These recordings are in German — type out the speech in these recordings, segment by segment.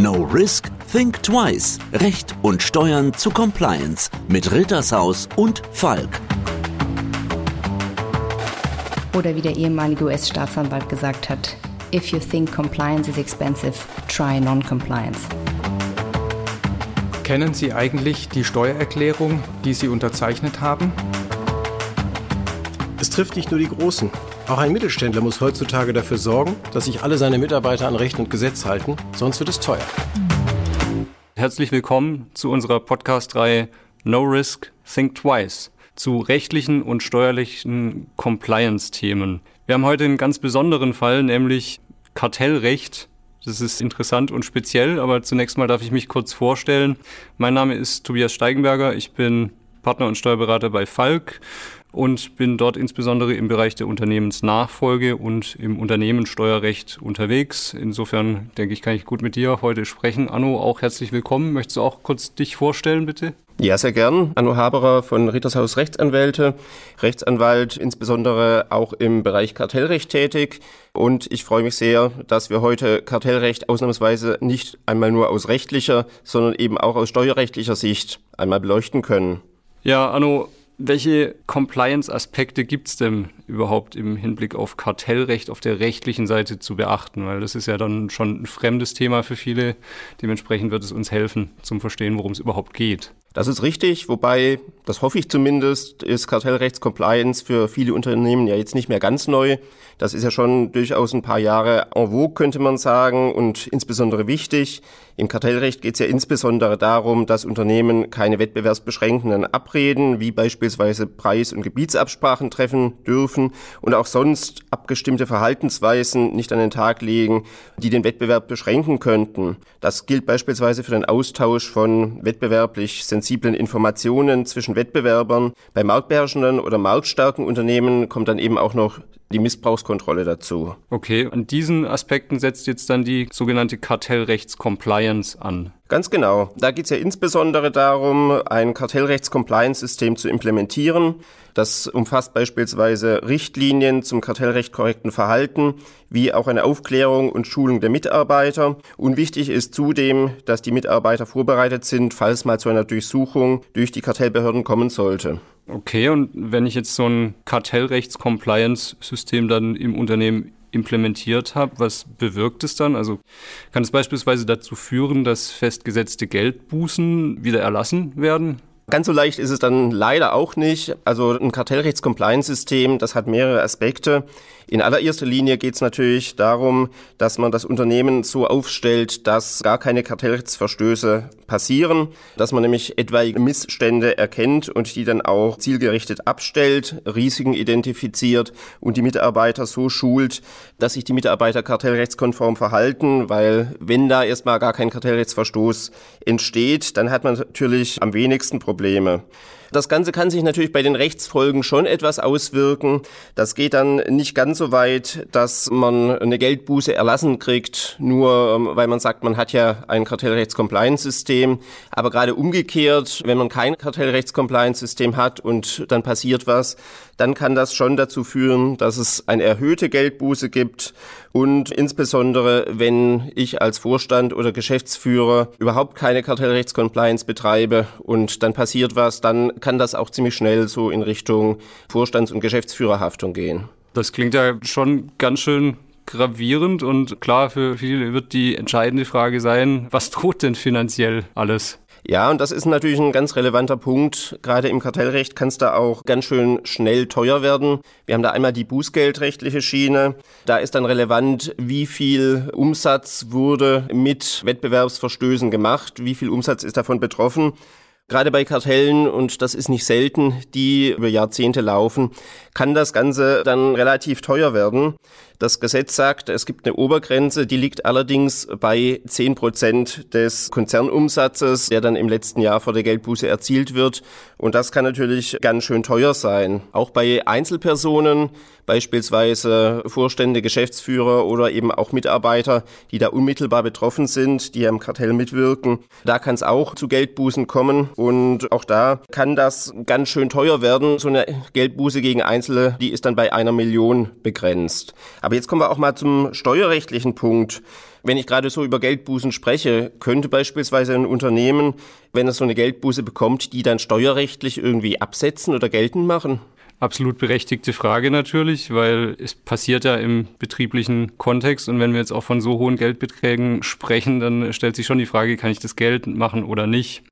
No Risk, Think Twice. Recht und Steuern zu Compliance mit Rittershaus und Falk. Oder wie der ehemalige US-Staatsanwalt gesagt hat, If you think compliance is expensive, try non-compliance. Kennen Sie eigentlich die Steuererklärung, die Sie unterzeichnet haben? Es trifft nicht nur die Großen. Auch ein Mittelständler muss heutzutage dafür sorgen, dass sich alle seine Mitarbeiter an Recht und Gesetz halten, sonst wird es teuer. Herzlich willkommen zu unserer Podcast-Reihe No Risk, Think Twice zu rechtlichen und steuerlichen Compliance-Themen. Wir haben heute einen ganz besonderen Fall, nämlich Kartellrecht. Das ist interessant und speziell, aber zunächst mal darf ich mich kurz vorstellen. Mein Name ist Tobias Steigenberger. Ich bin Partner und Steuerberater bei Falk und bin dort insbesondere im Bereich der Unternehmensnachfolge und im Unternehmenssteuerrecht unterwegs. Insofern denke ich, kann ich gut mit dir heute sprechen. Anno, auch herzlich willkommen. Möchtest du auch kurz dich vorstellen, bitte? Ja, sehr gern. Anno Haberer von Rittershaus Rechtsanwälte, Rechtsanwalt insbesondere auch im Bereich Kartellrecht tätig. Und ich freue mich sehr, dass wir heute Kartellrecht ausnahmsweise nicht einmal nur aus rechtlicher, sondern eben auch aus steuerrechtlicher Sicht einmal beleuchten können. Ja, Anno, welche Compliance-Aspekte gibt es denn überhaupt im Hinblick auf Kartellrecht auf der rechtlichen Seite zu beachten? Weil das ist ja dann schon ein fremdes Thema für viele. Dementsprechend wird es uns helfen, zum Verstehen, worum es überhaupt geht. Das ist richtig, wobei, das hoffe ich zumindest, ist Kartellrechtscompliance für viele Unternehmen ja jetzt nicht mehr ganz neu. Das ist ja schon durchaus ein paar Jahre en vogue, könnte man sagen, und insbesondere wichtig. Im Kartellrecht geht es ja insbesondere darum, dass Unternehmen keine wettbewerbsbeschränkenden Abreden, wie beispielsweise Preis- und Gebietsabsprachen treffen dürfen und auch sonst abgestimmte Verhaltensweisen nicht an den Tag legen, die den Wettbewerb beschränken könnten. Das gilt beispielsweise für den Austausch von wettbewerblich sensiblen Informationen zwischen Wettbewerbern. Bei marktbeherrschenden oder marktstarken Unternehmen kommt dann eben auch noch die Missbrauchskontrolle dazu. Okay, an diesen Aspekten setzt jetzt dann die sogenannte Kartellrechtscompliance an. Ganz genau. Da geht es ja insbesondere darum, ein Kartellrechts-Compliance-System zu implementieren. Das umfasst beispielsweise Richtlinien zum kartellrecht korrekten Verhalten, wie auch eine Aufklärung und Schulung der Mitarbeiter. Und wichtig ist zudem, dass die Mitarbeiter vorbereitet sind, falls mal zu einer Durchsuchung durch die Kartellbehörden kommen sollte. Okay, und wenn ich jetzt so ein Kartellrechts-Compliance-System dann im Unternehmen implementiert habe, was bewirkt es dann? Also kann es beispielsweise dazu führen, dass festgesetzte Geldbußen wieder erlassen werden? Ganz so leicht ist es dann leider auch nicht. Also ein Kartellrechts-Compliance-System, das hat mehrere Aspekte. In allererster Linie geht es natürlich darum, dass man das Unternehmen so aufstellt, dass gar keine Kartellrechtsverstöße passieren, dass man nämlich etwaige Missstände erkennt und die dann auch zielgerichtet abstellt, Risiken identifiziert und die Mitarbeiter so schult, dass sich die Mitarbeiter kartellrechtskonform verhalten, weil wenn da erstmal gar kein Kartellrechtsverstoß entsteht, dann hat man natürlich am wenigsten Probleme. Probleme. Das Ganze kann sich natürlich bei den Rechtsfolgen schon etwas auswirken. Das geht dann nicht ganz so weit, dass man eine Geldbuße erlassen kriegt, nur ähm, weil man sagt, man hat ja ein Kartellrechts-Compliance-System. Aber gerade umgekehrt, wenn man kein Kartellrechts-Compliance-System hat und dann passiert was, dann kann das schon dazu führen, dass es eine erhöhte Geldbuße gibt und insbesondere, wenn ich als Vorstand oder Geschäftsführer überhaupt keine Kartellrechtscompliance betreibe und dann passiert was, dann kann das auch ziemlich schnell so in Richtung Vorstands- und Geschäftsführerhaftung gehen. Das klingt ja schon ganz schön gravierend und klar, für viele wird die entscheidende Frage sein, was droht denn finanziell alles? Ja, und das ist natürlich ein ganz relevanter Punkt. Gerade im Kartellrecht kann es da auch ganz schön schnell teuer werden. Wir haben da einmal die bußgeldrechtliche Schiene. Da ist dann relevant, wie viel Umsatz wurde mit Wettbewerbsverstößen gemacht, wie viel Umsatz ist davon betroffen. Gerade bei Kartellen, und das ist nicht selten, die über Jahrzehnte laufen, kann das Ganze dann relativ teuer werden. Das Gesetz sagt, es gibt eine Obergrenze, die liegt allerdings bei 10 Prozent des Konzernumsatzes, der dann im letzten Jahr vor der Geldbuße erzielt wird. Und das kann natürlich ganz schön teuer sein. Auch bei Einzelpersonen beispielsweise Vorstände, Geschäftsführer oder eben auch Mitarbeiter, die da unmittelbar betroffen sind, die am Kartell mitwirken. Da kann es auch zu Geldbußen kommen und auch da kann das ganz schön teuer werden. So eine Geldbuße gegen Einzelne, die ist dann bei einer Million begrenzt. Jetzt kommen wir auch mal zum steuerrechtlichen Punkt. Wenn ich gerade so über Geldbußen spreche, könnte beispielsweise ein Unternehmen, wenn es so eine Geldbuße bekommt, die dann steuerrechtlich irgendwie absetzen oder geltend machen? Absolut berechtigte Frage natürlich, weil es passiert ja im betrieblichen Kontext und wenn wir jetzt auch von so hohen Geldbeträgen sprechen, dann stellt sich schon die Frage, kann ich das geltend machen oder nicht?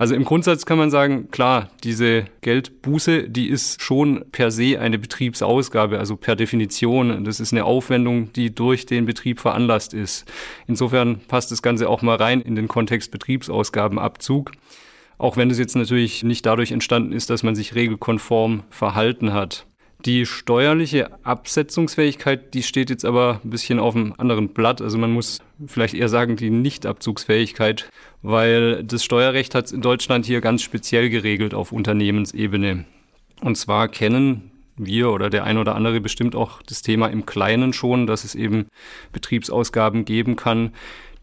Also im Grundsatz kann man sagen, klar, diese Geldbuße, die ist schon per se eine Betriebsausgabe, also per Definition. Das ist eine Aufwendung, die durch den Betrieb veranlasst ist. Insofern passt das Ganze auch mal rein in den Kontext Betriebsausgabenabzug. Auch wenn es jetzt natürlich nicht dadurch entstanden ist, dass man sich regelkonform verhalten hat. Die steuerliche Absetzungsfähigkeit, die steht jetzt aber ein bisschen auf einem anderen Blatt. Also man muss vielleicht eher sagen, die Nichtabzugsfähigkeit, weil das Steuerrecht hat es in Deutschland hier ganz speziell geregelt auf Unternehmensebene. Und zwar kennen wir oder der ein oder andere bestimmt auch das Thema im Kleinen schon, dass es eben Betriebsausgaben geben kann,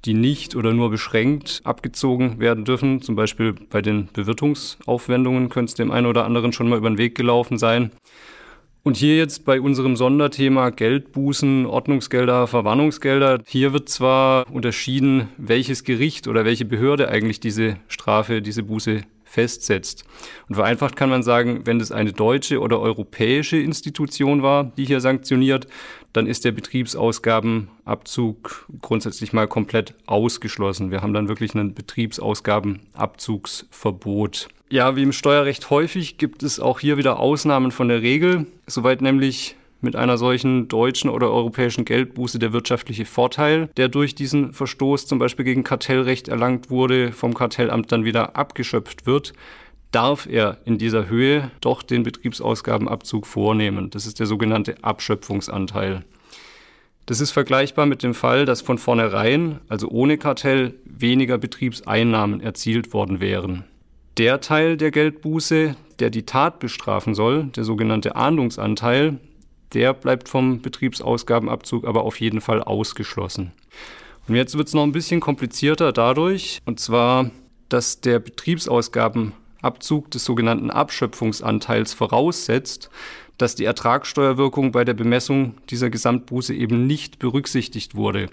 die nicht oder nur beschränkt abgezogen werden dürfen. Zum Beispiel bei den Bewirtungsaufwendungen könnte es dem einen oder anderen schon mal über den Weg gelaufen sein. Und hier jetzt bei unserem Sonderthema Geldbußen, Ordnungsgelder, Verwarnungsgelder, hier wird zwar unterschieden, welches Gericht oder welche Behörde eigentlich diese Strafe, diese Buße festsetzt. Und vereinfacht kann man sagen, wenn es eine deutsche oder europäische Institution war, die hier sanktioniert, dann ist der Betriebsausgabenabzug grundsätzlich mal komplett ausgeschlossen. Wir haben dann wirklich ein Betriebsausgabenabzugsverbot. Ja, wie im Steuerrecht häufig gibt es auch hier wieder Ausnahmen von der Regel, soweit nämlich mit einer solchen deutschen oder europäischen Geldbuße der wirtschaftliche Vorteil, der durch diesen Verstoß zum Beispiel gegen Kartellrecht erlangt wurde, vom Kartellamt dann wieder abgeschöpft wird, darf er in dieser Höhe doch den Betriebsausgabenabzug vornehmen. Das ist der sogenannte Abschöpfungsanteil. Das ist vergleichbar mit dem Fall, dass von vornherein, also ohne Kartell, weniger Betriebseinnahmen erzielt worden wären der Teil der Geldbuße, der die Tat bestrafen soll, der sogenannte Ahndungsanteil, der bleibt vom Betriebsausgabenabzug aber auf jeden Fall ausgeschlossen. Und jetzt wird es noch ein bisschen komplizierter dadurch, und zwar, dass der Betriebsausgabenabzug des sogenannten Abschöpfungsanteils voraussetzt, dass die Ertragssteuerwirkung bei der Bemessung dieser Gesamtbuße eben nicht berücksichtigt wurde,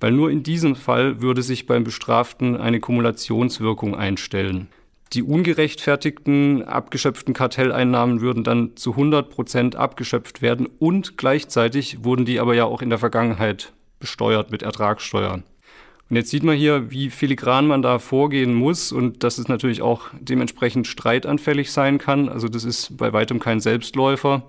weil nur in diesem Fall würde sich beim Bestraften eine Kumulationswirkung einstellen. Die ungerechtfertigten abgeschöpften Kartelleinnahmen würden dann zu 100 Prozent abgeschöpft werden und gleichzeitig wurden die aber ja auch in der Vergangenheit besteuert mit Ertragssteuer. Und jetzt sieht man hier, wie filigran man da vorgehen muss und dass es natürlich auch dementsprechend streitanfällig sein kann. Also das ist bei weitem kein Selbstläufer.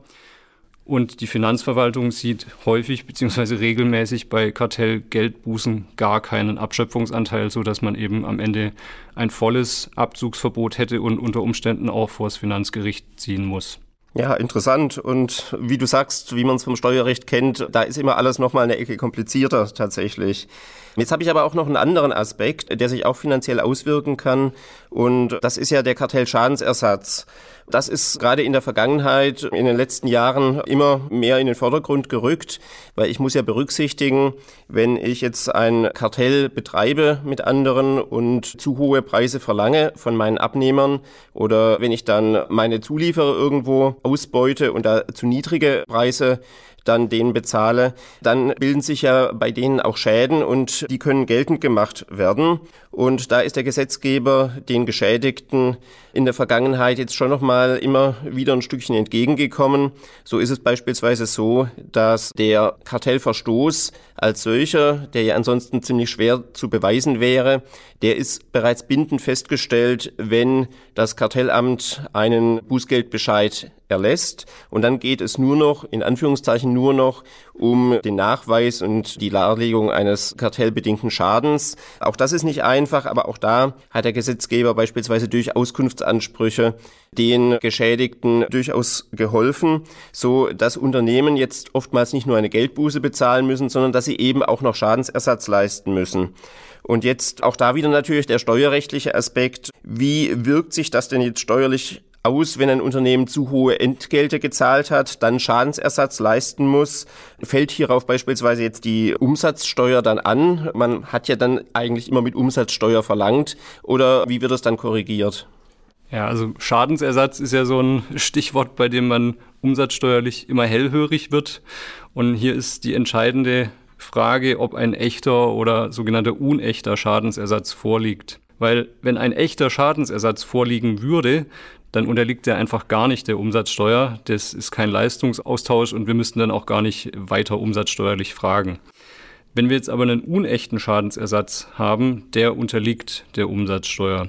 Und die Finanzverwaltung sieht häufig bzw. regelmäßig bei Kartellgeldbußen gar keinen Abschöpfungsanteil, so dass man eben am Ende ein volles Abzugsverbot hätte und unter Umständen auch vor das Finanzgericht ziehen muss. Ja, interessant. Und wie du sagst, wie man es vom Steuerrecht kennt, da ist immer alles nochmal eine Ecke komplizierter tatsächlich. Jetzt habe ich aber auch noch einen anderen Aspekt, der sich auch finanziell auswirken kann. Und das ist ja der Kartellschadensersatz. Das ist gerade in der Vergangenheit, in den letzten Jahren immer mehr in den Vordergrund gerückt, weil ich muss ja berücksichtigen, wenn ich jetzt ein Kartell betreibe mit anderen und zu hohe Preise verlange von meinen Abnehmern oder wenn ich dann meine Zulieferer irgendwo ausbeute und da zu niedrige Preise dann denen bezahle, dann bilden sich ja bei denen auch Schäden und die können geltend gemacht werden. Und da ist der Gesetzgeber den Geschädigten in der Vergangenheit jetzt schon noch mal immer wieder ein Stückchen entgegengekommen. So ist es beispielsweise so, dass der Kartellverstoß als solcher, der ja ansonsten ziemlich schwer zu beweisen wäre, der ist bereits bindend festgestellt, wenn das Kartellamt einen Bußgeldbescheid erlässt. Und dann geht es nur noch, in Anführungszeichen nur noch, um den Nachweis und die Darlegung eines kartellbedingten Schadens. Auch das ist nicht einfach, aber auch da hat der Gesetzgeber beispielsweise durch Auskunftsansprüche den Geschädigten durchaus geholfen, so dass Unternehmen jetzt oftmals nicht nur eine Geldbuße bezahlen müssen, sondern dass sie eben auch noch Schadensersatz leisten müssen. Und jetzt auch da wieder natürlich der steuerrechtliche Aspekt. Wie wirkt sich das denn jetzt steuerlich aus, wenn ein Unternehmen zu hohe Entgelte gezahlt hat, dann Schadensersatz leisten muss? Fällt hierauf beispielsweise jetzt die Umsatzsteuer dann an? Man hat ja dann eigentlich immer mit Umsatzsteuer verlangt. Oder wie wird das dann korrigiert? Ja, also Schadensersatz ist ja so ein Stichwort, bei dem man umsatzsteuerlich immer hellhörig wird. Und hier ist die entscheidende Frage, ob ein echter oder sogenannter unechter Schadensersatz vorliegt. Weil wenn ein echter Schadensersatz vorliegen würde, dann unterliegt er einfach gar nicht der Umsatzsteuer. Das ist kein Leistungsaustausch und wir müssten dann auch gar nicht weiter umsatzsteuerlich fragen. Wenn wir jetzt aber einen unechten Schadensersatz haben, der unterliegt der Umsatzsteuer.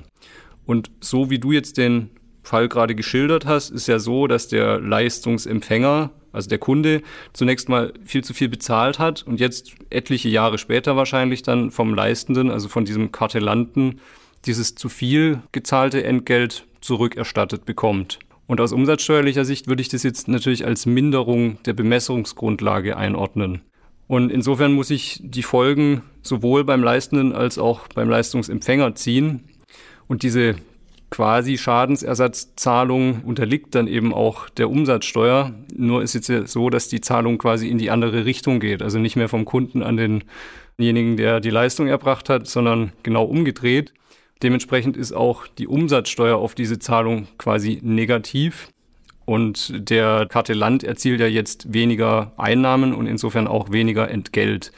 Und so wie du jetzt den Fall gerade geschildert hast, ist ja so, dass der Leistungsempfänger, also der Kunde, zunächst mal viel zu viel bezahlt hat und jetzt etliche Jahre später wahrscheinlich dann vom Leistenden, also von diesem Kartellanten, dieses zu viel gezahlte Entgelt zurückerstattet bekommt. Und aus umsatzsteuerlicher Sicht würde ich das jetzt natürlich als Minderung der Bemessungsgrundlage einordnen. Und insofern muss ich die Folgen sowohl beim Leistenden als auch beim Leistungsempfänger ziehen. Und diese quasi Schadensersatzzahlung unterliegt dann eben auch der Umsatzsteuer. Nur ist jetzt so, dass die Zahlung quasi in die andere Richtung geht. Also nicht mehr vom Kunden an denjenigen, der die Leistung erbracht hat, sondern genau umgedreht. Dementsprechend ist auch die Umsatzsteuer auf diese Zahlung quasi negativ. Und der Kartellant erzielt ja jetzt weniger Einnahmen und insofern auch weniger Entgelt.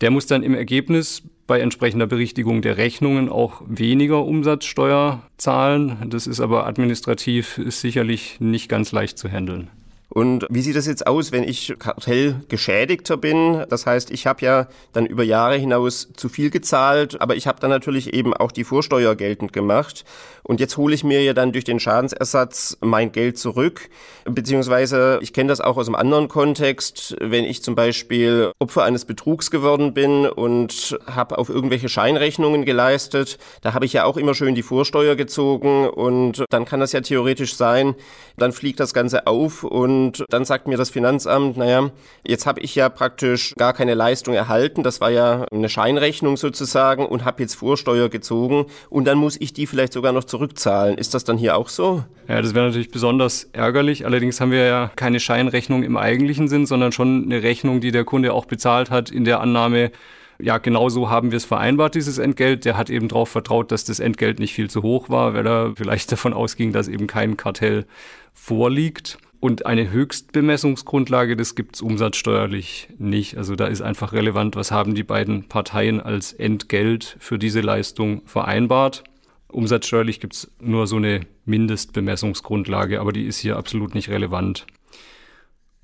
Der muss dann im Ergebnis bei entsprechender Berichtigung der Rechnungen auch weniger Umsatzsteuer zahlen. Das ist aber administrativ ist sicherlich nicht ganz leicht zu handeln. Und wie sieht das jetzt aus, wenn ich Kartellgeschädigter bin? Das heißt, ich habe ja dann über Jahre hinaus zu viel gezahlt, aber ich habe dann natürlich eben auch die Vorsteuer geltend gemacht. Und jetzt hole ich mir ja dann durch den Schadensersatz mein Geld zurück. Beziehungsweise, ich kenne das auch aus einem anderen Kontext, wenn ich zum Beispiel Opfer eines Betrugs geworden bin und habe auf irgendwelche Scheinrechnungen geleistet, da habe ich ja auch immer schön die Vorsteuer gezogen und dann kann das ja theoretisch sein, dann fliegt das Ganze auf und dann sagt mir das Finanzamt, naja, jetzt habe ich ja praktisch gar keine Leistung erhalten, das war ja eine Scheinrechnung sozusagen und habe jetzt Vorsteuer gezogen und dann muss ich die vielleicht sogar noch zurück zurückzahlen. Ist das dann hier auch so? Ja, das wäre natürlich besonders ärgerlich. Allerdings haben wir ja keine Scheinrechnung im eigentlichen Sinn, sondern schon eine Rechnung, die der Kunde auch bezahlt hat in der Annahme, ja, genau so haben wir es vereinbart, dieses Entgelt. Der hat eben darauf vertraut, dass das Entgelt nicht viel zu hoch war, weil er vielleicht davon ausging, dass eben kein Kartell vorliegt. Und eine Höchstbemessungsgrundlage, das gibt es umsatzsteuerlich nicht. Also da ist einfach relevant, was haben die beiden Parteien als Entgelt für diese Leistung vereinbart. Umsatzsteuerlich gibt es nur so eine Mindestbemessungsgrundlage, aber die ist hier absolut nicht relevant.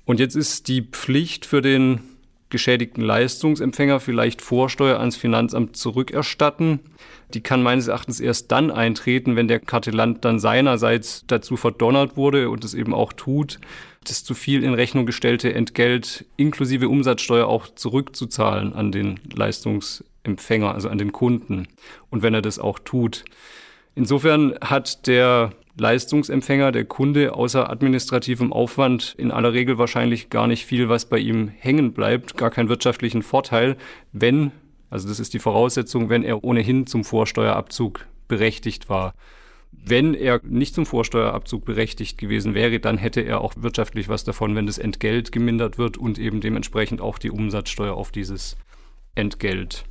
Und jetzt ist die Pflicht für den geschädigten Leistungsempfänger vielleicht Vorsteuer ans Finanzamt zurückerstatten. Die kann meines Erachtens erst dann eintreten, wenn der Kartellant dann seinerseits dazu verdonnert wurde und es eben auch tut, das zu viel in Rechnung gestellte Entgelt inklusive Umsatzsteuer auch zurückzuzahlen an den Leistungsempfänger, also an den Kunden. Und wenn er das auch tut. Insofern hat der Leistungsempfänger, der Kunde, außer administrativem Aufwand in aller Regel wahrscheinlich gar nicht viel, was bei ihm hängen bleibt, gar keinen wirtschaftlichen Vorteil, wenn, also das ist die Voraussetzung, wenn er ohnehin zum Vorsteuerabzug berechtigt war. Wenn er nicht zum Vorsteuerabzug berechtigt gewesen wäre, dann hätte er auch wirtschaftlich was davon, wenn das Entgelt gemindert wird und eben dementsprechend auch die Umsatzsteuer auf dieses Entgelt.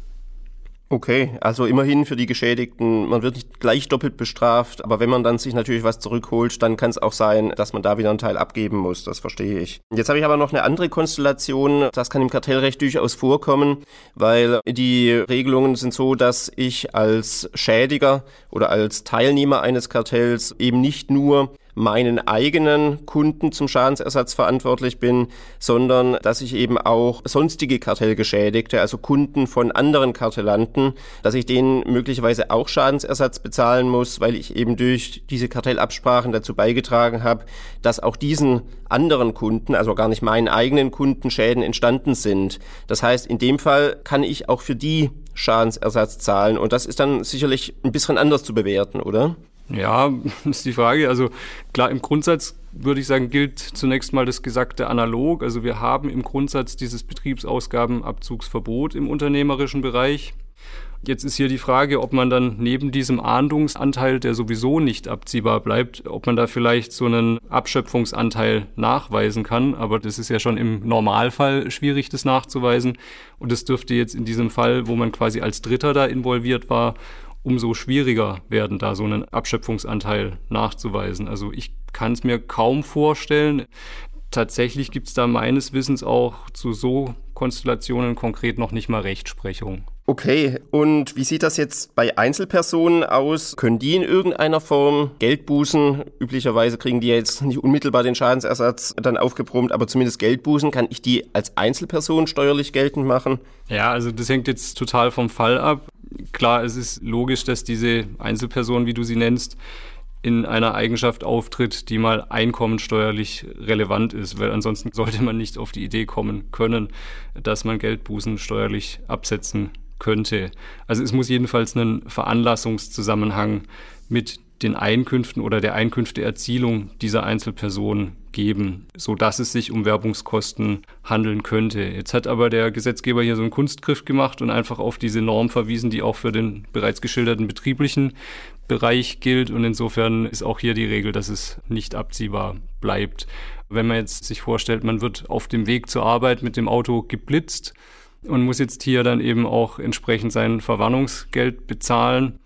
Okay, also immerhin für die Geschädigten, man wird nicht gleich doppelt bestraft, aber wenn man dann sich natürlich was zurückholt, dann kann es auch sein, dass man da wieder einen Teil abgeben muss, das verstehe ich. Jetzt habe ich aber noch eine andere Konstellation, das kann im Kartellrecht durchaus vorkommen, weil die Regelungen sind so, dass ich als Schädiger oder als Teilnehmer eines Kartells eben nicht nur meinen eigenen Kunden zum Schadensersatz verantwortlich bin, sondern dass ich eben auch sonstige Kartellgeschädigte, also Kunden von anderen Kartellanten, dass ich denen möglicherweise auch Schadensersatz bezahlen muss, weil ich eben durch diese Kartellabsprachen dazu beigetragen habe, dass auch diesen anderen Kunden, also gar nicht meinen eigenen Kunden Schäden entstanden sind. Das heißt, in dem Fall kann ich auch für die Schadensersatz zahlen und das ist dann sicherlich ein bisschen anders zu bewerten, oder? Ja, ist die Frage. Also klar, im Grundsatz würde ich sagen, gilt zunächst mal das Gesagte analog. Also wir haben im Grundsatz dieses Betriebsausgabenabzugsverbot im unternehmerischen Bereich. Jetzt ist hier die Frage, ob man dann neben diesem Ahndungsanteil, der sowieso nicht abziehbar bleibt, ob man da vielleicht so einen Abschöpfungsanteil nachweisen kann. Aber das ist ja schon im Normalfall schwierig, das nachzuweisen. Und das dürfte jetzt in diesem Fall, wo man quasi als Dritter da involviert war, umso schwieriger werden, da so einen Abschöpfungsanteil nachzuweisen. Also ich kann es mir kaum vorstellen. Tatsächlich gibt es da meines Wissens auch zu so Konstellationen konkret noch nicht mal Rechtsprechung. Okay, und wie sieht das jetzt bei Einzelpersonen aus? Können die in irgendeiner Form Geld bußen? Üblicherweise kriegen die jetzt nicht unmittelbar den Schadensersatz dann aufgebrummt, aber zumindest Geld bußen. Kann ich die als Einzelperson steuerlich geltend machen? Ja, also das hängt jetzt total vom Fall ab. Klar, es ist logisch, dass diese Einzelperson, wie du sie nennst, in einer Eigenschaft auftritt, die mal einkommensteuerlich relevant ist, weil ansonsten sollte man nicht auf die Idee kommen können, dass man Geldbußen steuerlich absetzen könnte. Also es muss jedenfalls einen Veranlassungszusammenhang mit den Einkünften oder der Einkünfteerzielung dieser Einzelperson geben, so dass es sich um Werbungskosten handeln könnte. Jetzt hat aber der Gesetzgeber hier so einen Kunstgriff gemacht und einfach auf diese Norm verwiesen, die auch für den bereits geschilderten betrieblichen Bereich gilt und insofern ist auch hier die Regel, dass es nicht abziehbar bleibt. Wenn man jetzt sich vorstellt, man wird auf dem Weg zur Arbeit mit dem Auto geblitzt, und muss jetzt hier dann eben auch entsprechend sein Verwarnungsgeld bezahlen.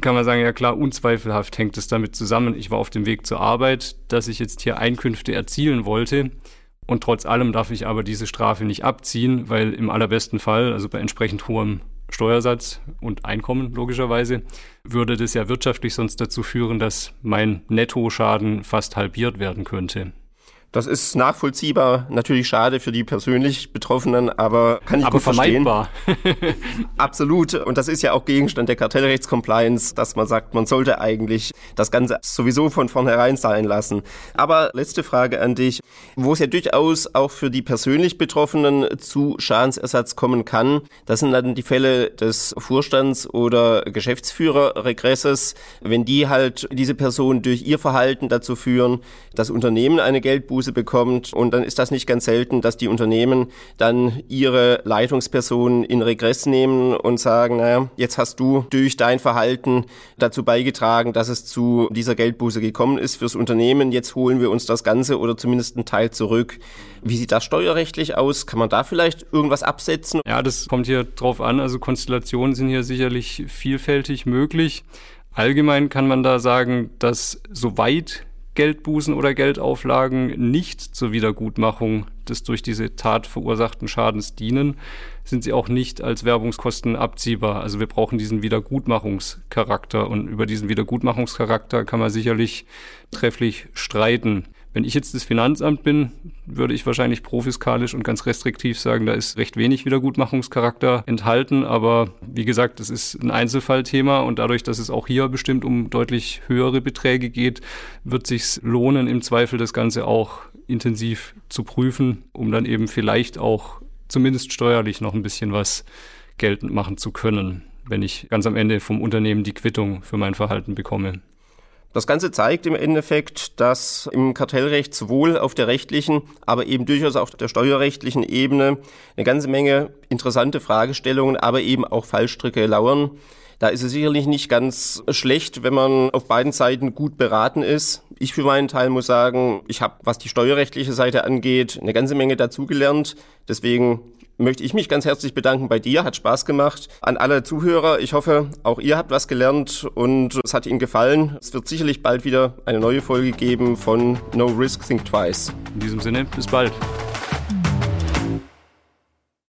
Kann man sagen, ja klar, unzweifelhaft hängt es damit zusammen. Ich war auf dem Weg zur Arbeit, dass ich jetzt hier Einkünfte erzielen wollte. Und trotz allem darf ich aber diese Strafe nicht abziehen, weil im allerbesten Fall, also bei entsprechend hohem Steuersatz und Einkommen logischerweise, würde das ja wirtschaftlich sonst dazu führen, dass mein Nettoschaden fast halbiert werden könnte. Das ist nachvollziehbar, natürlich schade für die persönlich Betroffenen, aber kann ich aber gut verstehen. Absolut. Und das ist ja auch Gegenstand der Kartellrechtscompliance, dass man sagt, man sollte eigentlich das Ganze sowieso von vornherein sein lassen. Aber letzte Frage an dich, wo es ja durchaus auch für die persönlich Betroffenen zu Schadensersatz kommen kann. Das sind dann die Fälle des Vorstands oder Geschäftsführerregresses, wenn die halt diese Person durch ihr Verhalten dazu führen, das Unternehmen eine Geldbuße Buße bekommt. Und dann ist das nicht ganz selten, dass die Unternehmen dann ihre Leitungspersonen in Regress nehmen und sagen, naja, jetzt hast du durch dein Verhalten dazu beigetragen, dass es zu dieser Geldbuße gekommen ist fürs Unternehmen. Jetzt holen wir uns das Ganze oder zumindest einen Teil zurück. Wie sieht das steuerrechtlich aus? Kann man da vielleicht irgendwas absetzen? Ja, das kommt hier drauf an. Also Konstellationen sind hier sicherlich vielfältig möglich. Allgemein kann man da sagen, dass soweit Geldbußen oder Geldauflagen nicht zur Wiedergutmachung des durch diese Tat verursachten Schadens dienen, sind sie auch nicht als Werbungskosten abziehbar. Also wir brauchen diesen Wiedergutmachungscharakter und über diesen Wiedergutmachungscharakter kann man sicherlich trefflich streiten. Wenn ich jetzt das Finanzamt bin, würde ich wahrscheinlich profiskalisch und ganz restriktiv sagen, da ist recht wenig Wiedergutmachungscharakter enthalten. Aber wie gesagt, das ist ein Einzelfallthema und dadurch, dass es auch hier bestimmt um deutlich höhere Beträge geht, wird sich lohnen, im Zweifel das Ganze auch intensiv zu prüfen, um dann eben vielleicht auch zumindest steuerlich noch ein bisschen was geltend machen zu können, wenn ich ganz am Ende vom Unternehmen die Quittung für mein Verhalten bekomme. Das Ganze zeigt im Endeffekt, dass im Kartellrecht sowohl auf der rechtlichen, aber eben durchaus auf der steuerrechtlichen Ebene eine ganze Menge interessante Fragestellungen, aber eben auch Fallstricke lauern. Da ist es sicherlich nicht ganz schlecht, wenn man auf beiden Seiten gut beraten ist. Ich für meinen Teil muss sagen, ich habe, was die steuerrechtliche Seite angeht, eine ganze Menge dazugelernt. Deswegen möchte ich mich ganz herzlich bedanken bei dir. Hat Spaß gemacht. An alle Zuhörer, ich hoffe, auch ihr habt was gelernt und es hat Ihnen gefallen. Es wird sicherlich bald wieder eine neue Folge geben von No Risk Think Twice. In diesem Sinne, bis bald.